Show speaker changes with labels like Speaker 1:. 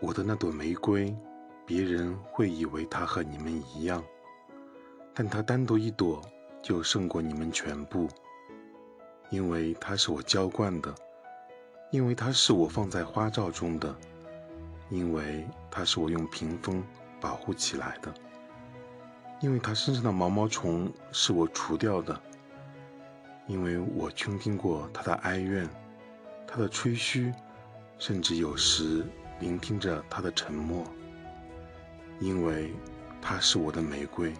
Speaker 1: 我的那朵玫瑰，别人会以为它和你们一样，但它单独一朵就胜过你们全部，因为它是我浇灌的，因为它是我放在花罩中的，因为它是我用屏风保护起来的，因为它身上的毛毛虫是我除掉的，因为我倾听过它的哀怨，它的吹嘘，甚至有时。聆听着他的沉默，因为他是我的玫瑰。